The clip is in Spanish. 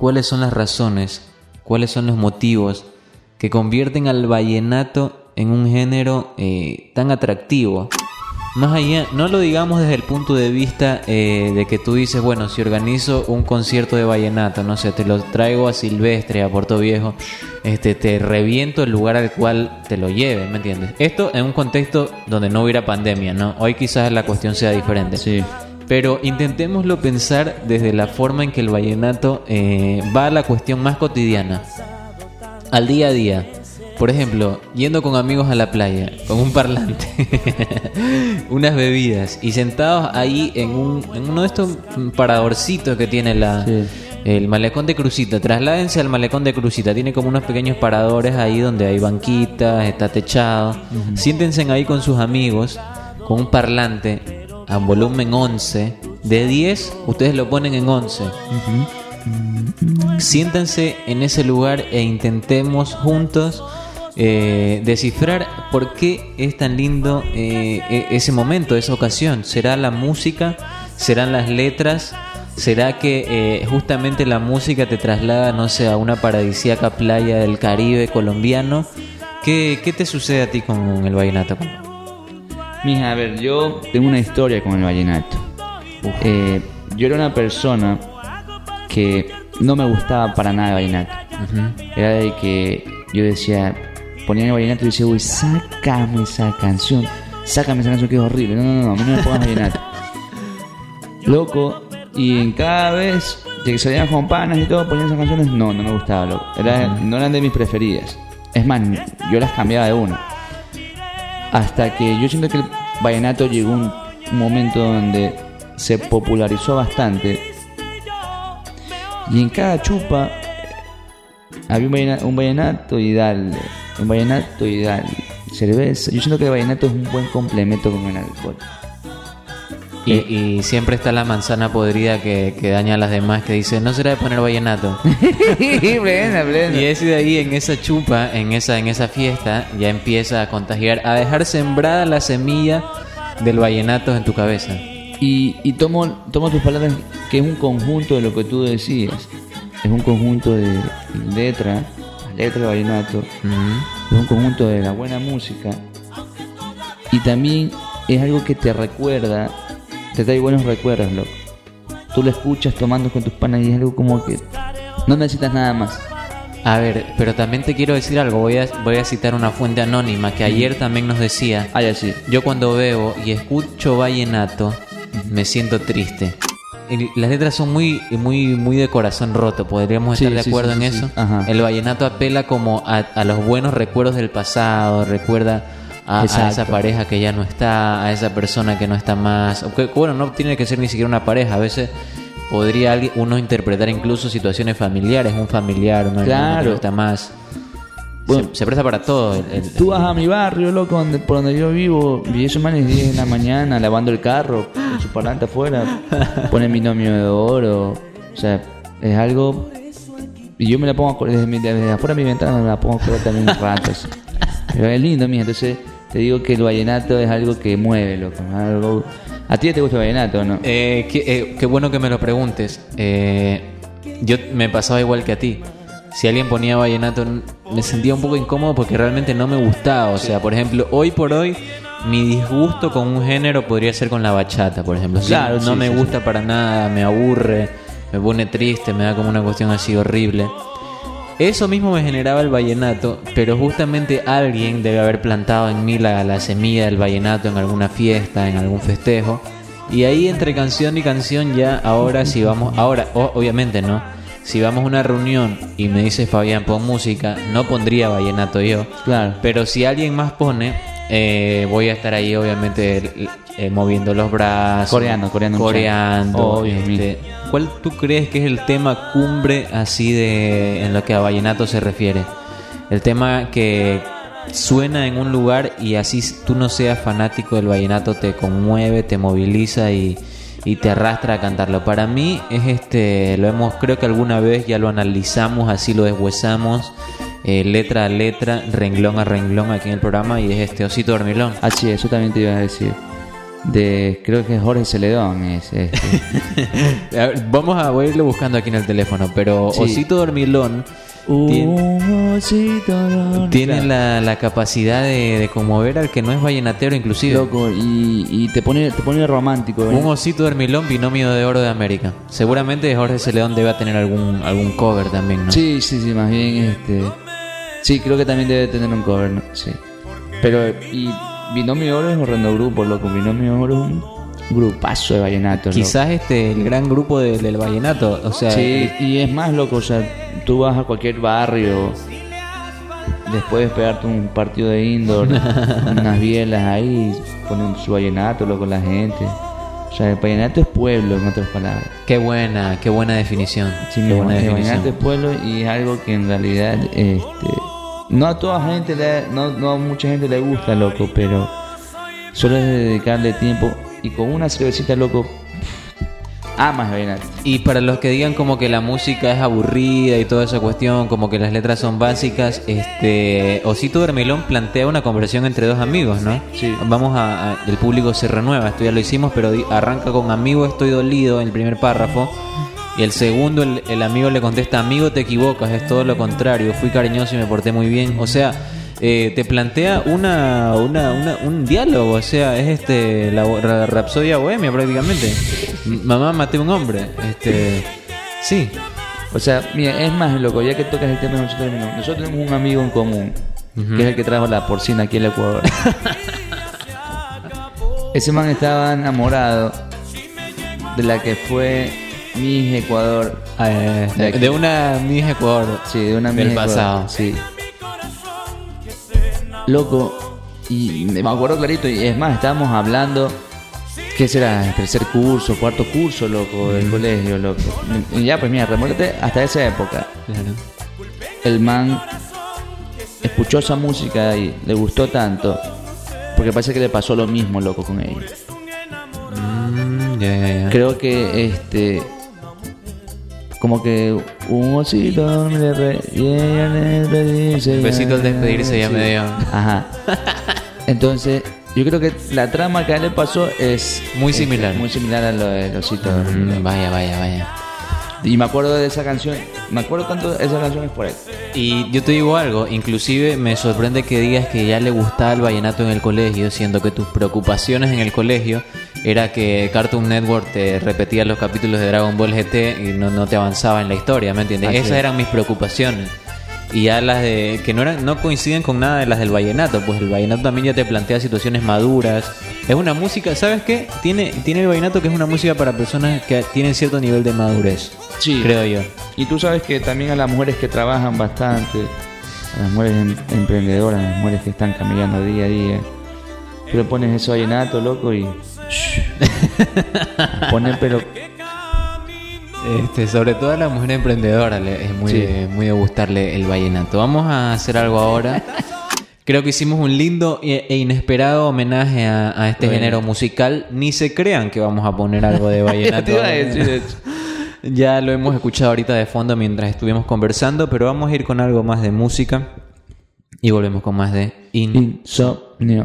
cuáles son las razones, cuáles son los motivos que convierten al vallenato en un género eh, tan atractivo. Más allá, no lo digamos desde el punto de vista eh, de que tú dices, bueno, si organizo un concierto de vallenato, no sé, te lo traigo a Silvestre, a Puerto Viejo, este, te reviento el lugar al cual te lo lleve, ¿me entiendes? Esto en un contexto donde no hubiera pandemia, ¿no? Hoy quizás la cuestión sea diferente. Sí. Pero intentémoslo pensar desde la forma en que el vallenato eh, va a la cuestión más cotidiana, al día a día. Por ejemplo, yendo con amigos a la playa, con un parlante, unas bebidas y sentados ahí en, un, en uno de estos paradorcitos que tiene la, Sí. el malecón de Crucita. Trasládense al malecón de Crucita. Tiene como unos pequeños paradores ahí donde hay banquitas, está techado. Siéntense ahí con sus amigos, con un parlante a volumen 11. De 10, ustedes lo ponen en 11. Siéntanse en ese lugar e intentemos juntos eh, descifrar por qué es tan lindo eh, e- ese momento, esa ocasión. ¿Será la música? ¿Serán las letras? ¿Será que eh, justamente la música te traslada, no sé, a una paradisíaca playa del Caribe colombiano? ¿Qué, qué te sucede a ti con el vallenato? Mija, a ver, yo tengo una historia con el vallenato. Eh, yo era una persona que no me gustaba para nada el vallenato. Era de que yo decía, ponía el vallenato y decía, uy, sácame esa canción, sácame esa canción que es horrible. No, no, no, a mí no me pongas vallenato. Loco, y en cada vez de que salían con panas y todo, ponían esas canciones, no, no me gustaba, loco. Era, No eran de mis preferidas. Es más, yo las cambiaba de una. Hasta que yo siento que el vallenato llegó un, momento donde se popularizó bastante. Y en cada chupa había un vallenato, un vallenato y dale, un vallenato y dale, cerveza. Yo siento que el vallenato es un buen complemento con el alcohol. Y, y siempre está la manzana podrida que, que daña a las demás, que dice, no será de poner vallenato. plena, plena. Y ese de ahí, en esa chupa, en esa, en esa fiesta, ya empieza a contagiar, a dejar sembrada la semilla del vallenato en tu cabeza. Y, y tomo, tomo tus palabras que es un conjunto de lo que tú decías. Es un conjunto de letra, letra de vallenato, es un conjunto de la buena música. Y también es algo que te recuerda, te trae buenos recuerdos, loco. Tú lo escuchas tomando con tus panas y es algo como que no necesitas nada más. A ver, pero también te quiero decir algo, voy a, voy a citar una fuente anónima que ayer también nos decía, Ah, ya sí. yo cuando bebo y escucho vallenato, me siento triste. Y las letras son muy, muy, muy de corazón roto, podríamos Sí, estar de acuerdo sí, en eso. El vallenato apela como a, a los buenos recuerdos del pasado, recuerda a, a esa pareja que ya no está, a esa persona que no está más. Bueno, no tiene que ser ni siquiera una pareja, a veces podría uno interpretar incluso situaciones familiares, un familiar, una hermana que Claro. no está más. Bueno. se, se presta para todo. el- el- Tú vas a mi barrio, loco, donde, por donde yo vivo, y esos manes 10 de la mañana lavando el carro, con su parlante afuera, ponen binomio de oro. O sea, es algo. Y yo me la pongo desde, desde afuera de mi ventana, me la pongo a también ratos. Pero es lindo, mija. Entonces, te digo que el vallenato es algo que mueve, loco. Algo... ¿A ti te gusta el vallenato o no? Eh, qué, eh, qué bueno que me lo preguntes. Eh, yo me pasaba igual que a ti. Si alguien ponía vallenato, me sentía un poco incómodo porque realmente no me gustaba. O sea, por ejemplo, hoy por hoy, mi disgusto con un género podría ser con la bachata, por ejemplo. Claro, no sí, me sí, gusta para nada, me aburre, me pone triste, me da como una cuestión así horrible. Eso mismo me generaba el vallenato, pero justamente alguien debe haber plantado en mí la, la semilla del vallenato en alguna fiesta, en algún festejo. Y ahí entre canción y canción ya ahora si vamos, ahora obviamente no, si vamos a una reunión y me dice Fabián pon música, no pondría vallenato yo. Claro. Pero si alguien más pone, eh, voy a estar ahí obviamente eh, moviendo los brazos. Coreando, coreando un Coreando. Obvio, este, ¿Cuál tú crees que es el tema cumbre así de en lo que a vallenato se refiere? El tema que suena en un lugar y así tú no seas fanático del vallenato te conmueve, te moviliza y, y te arrastra a cantarlo. Para mí es este, lo hemos, creo que alguna vez ya lo analizamos, así lo deshuesamos, eh, letra a letra, renglón a renglón aquí en el programa y es este Osito Dormilón. Ah, sí, eso también te iba a decir. De creo que es Jorge Celedón es este. A ver, Vamos a voy a irlo buscando aquí en el teléfono, pero Sí. Osito Dormilón tiene, Un osito dormilón. tiene la, la capacidad de, de conmover al que no es vallenatero inclusive. loco y, y te pone te pone romántico ¿eh? Un osito dormilón, binomio de oro de América. Seguramente Jorge Celedón debe tener algún algún cover también, ¿no? Sí, sí, sí, más bien este. Sí, creo que también debe tener un cover, ¿no? Sí. Pero, y Binomio Oro es horrendo grupo, loco. Binomio Oro es un grupazo de vallenatos, loco. Quizás este el gran grupo de- del vallenato, o sea, Sí, y es más, loco, o sea, tú vas a cualquier barrio, después de pegarte un partido de indoor, unas bielas ahí, ponen su vallenato, loco, la gente. O sea, el vallenato es pueblo, en otras palabras. qué buena, qué buena definición. Sí, qué buena el definición. vallenato es pueblo y es algo que en realidad, este, no a toda gente, le, no, no a mucha gente le gusta, loco, pero solo es dedicarle tiempo y con una cervecita, loco, amas vallenato. Y para los que digan como que la música es aburrida y toda esa cuestión, como que las letras son básicas, este Osito Dormilón plantea una conversación entre dos amigos, ¿no? Sí. Vamos a, a- el público se renueva, esto ya lo hicimos, pero arranca con amigo estoy dolido en el primer párrafo. Y el segundo, el, el amigo le contesta, amigo te equivocas, es todo lo contrario, fui cariñoso y me porté muy bien. O sea, eh, te plantea una, una, una- un diálogo, o sea, es este la, rapsodia bohemia prácticamente. Mamá, maté a un hombre. Este, sí, O sea, mira, es más, loco, ya que tocas el tema de nosotros, no, nosotros tenemos un amigo en común, que es el que trajo la porcina aquí al Ecuador. Ese man estaba enamorado de la que fue mi Ecuador. eh, De una Miss Ecuador. Sí, de una Del Miss Ecuador, pasado. Sí. Loco, y me acuerdo clarito, y es más, estábamos hablando, ¿qué será? Tercer curso, cuarto curso, loco, del colegio, loco. Y ya, pues mira, remóntate hasta esa época. Claro. el man escuchó esa música y le gustó tanto porque parece que le pasó lo mismo loco con ella Mm, creo que este como que un osito me re- y ella dice- Un besito al despedirse ya Sí. me dio. ajá entonces yo creo que la trama que a él le pasó es Muy este, similar. muy similar a lo del osito Mm, vaya, vaya, vaya. y me acuerdo de esa canción me acuerdo tanto de esa canción es por él Y yo te digo algo, inclusive me sorprende que digas que ya le gustaba el vallenato en el colegio, siendo que tus preocupaciones en el colegio era que Cartoon Network te repetía los capítulos de Dragon Ball GT y no, no te avanzaba en la historia, ¿me entiendes? Así Esas es. eran mis preocupaciones. Y ya las de que no eran no coinciden con nada de las del vallenato, pues el vallenato también ya te plantea situaciones maduras. Es una música, ¿sabes qué? Tiene tiene el vallenato que es una música para personas que tienen cierto nivel de madurez. Sí. Creo yo. Y tú sabes que también a las mujeres que trabajan bastante, a las mujeres em- emprendedoras, a las mujeres que están caminando día a día, tú le pones eso vallenato, loco, y... Ponen, pero... Este, sobre todo a la mujer emprendedora le- es muy, Sí. muy de gustarle el vallenato. Vamos a hacer algo ahora. Creo que hicimos un lindo e e inesperado homenaje a, a este Bueno. género musical. Ni se crean que vamos a poner algo de vallenato. Ya lo hemos escuchado ahorita de fondo mientras estuvimos conversando, pero vamos a ir con algo más de música y volvemos con más de In. Insomnio.